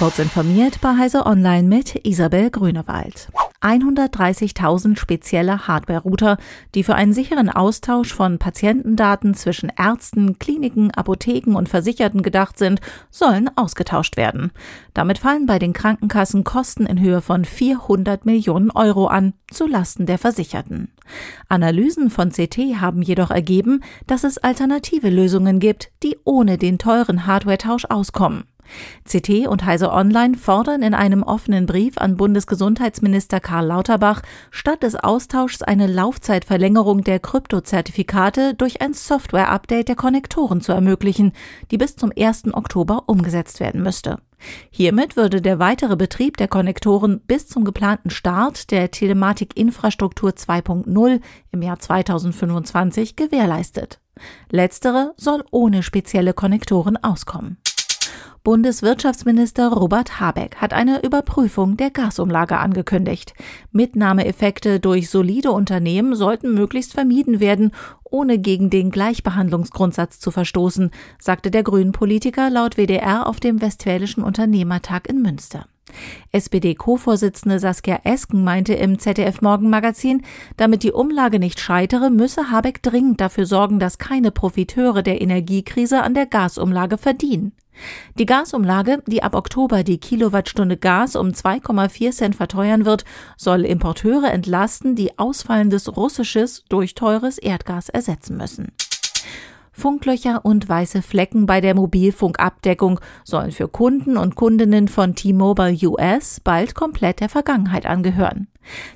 Kurz informiert bei Heise Online mit Isabel Grünewald. 130.000 spezielle Hardware-Router, die für einen sicheren Austausch von Patientendaten zwischen Ärzten, Kliniken, Apotheken und Versicherten gedacht sind, sollen ausgetauscht werden. Damit fallen bei den Krankenkassen Kosten in Höhe von 400 Millionen Euro an, zu Lasten der Versicherten. Analysen von CT haben jedoch ergeben, dass es alternative Lösungen gibt, die ohne den teuren Hardware-Tausch auskommen. CT und Heise Online fordern in einem offenen Brief an Bundesgesundheitsminister Karl Lauterbach statt des Austauschs eine Laufzeitverlängerung der Kryptozertifikate durch ein Software-Update der Konnektoren zu ermöglichen, die bis zum 1. Oktober umgesetzt werden müsste. Hiermit würde der weitere Betrieb der Konnektoren bis zum geplanten Start der Telematikinfrastruktur 2.0 im Jahr 2025 gewährleistet. Letztere soll ohne spezielle Konnektoren auskommen. Bundeswirtschaftsminister Robert Habeck hat eine Überprüfung der Gasumlage angekündigt. Mitnahmeeffekte durch solide Unternehmen sollten möglichst vermieden werden, ohne gegen den Gleichbehandlungsgrundsatz zu verstoßen, sagte der Grünen-Politiker laut WDR auf dem Westfälischen Unternehmertag in Münster. SPD-Co-Vorsitzende Saskia Esken meinte im ZDF-Morgenmagazin, damit die Umlage nicht scheitere, müsse Habeck dringend dafür sorgen, dass keine Profiteure der Energiekrise an der Gasumlage verdienen. Die Gasumlage, die ab Oktober die Kilowattstunde Gas um 2,4 Cent verteuern wird, soll Importeure entlasten, die ausfallendes russisches durch teures Erdgas ersetzen müssen. Funklöcher und weiße Flecken bei der Mobilfunkabdeckung sollen für Kunden und Kundinnen von T-Mobile US bald komplett der Vergangenheit angehören.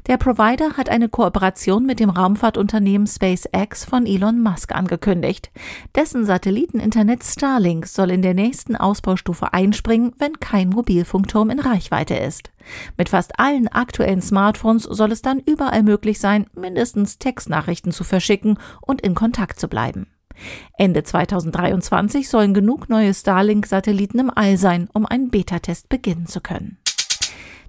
Der Provider hat eine Kooperation mit dem Raumfahrtunternehmen SpaceX von Elon Musk angekündigt. Dessen Satelliteninternet Starlink soll in der nächsten Ausbaustufe einspringen, wenn kein Mobilfunkturm in Reichweite ist. Mit fast allen aktuellen Smartphones soll es dann überall möglich sein, mindestens Textnachrichten zu verschicken und in Kontakt zu bleiben. Ende 2023 sollen genug neue Starlink-Satelliten im All sein, um einen Beta-Test beginnen zu können.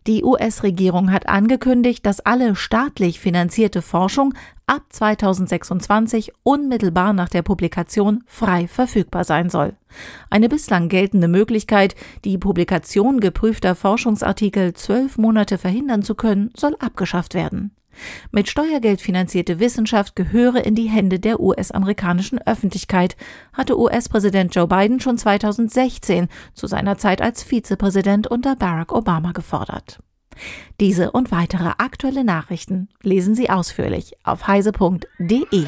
Die US-Regierung hat angekündigt, dass alle staatlich finanzierte Forschung ab 2026 unmittelbar nach der Publikation frei verfügbar sein soll. Eine bislang geltende Möglichkeit, die Publikation geprüfter Forschungsartikel zwölf Monate verhindern zu können, soll abgeschafft werden. Mit Steuergeld finanzierte Wissenschaft gehöre in die Hände der US-amerikanischen Öffentlichkeit, hatte US-Präsident Joe Biden schon 2016 zu seiner Zeit als Vizepräsident unter Barack Obama gefordert. Diese und weitere aktuelle Nachrichten lesen Sie ausführlich auf heise.de.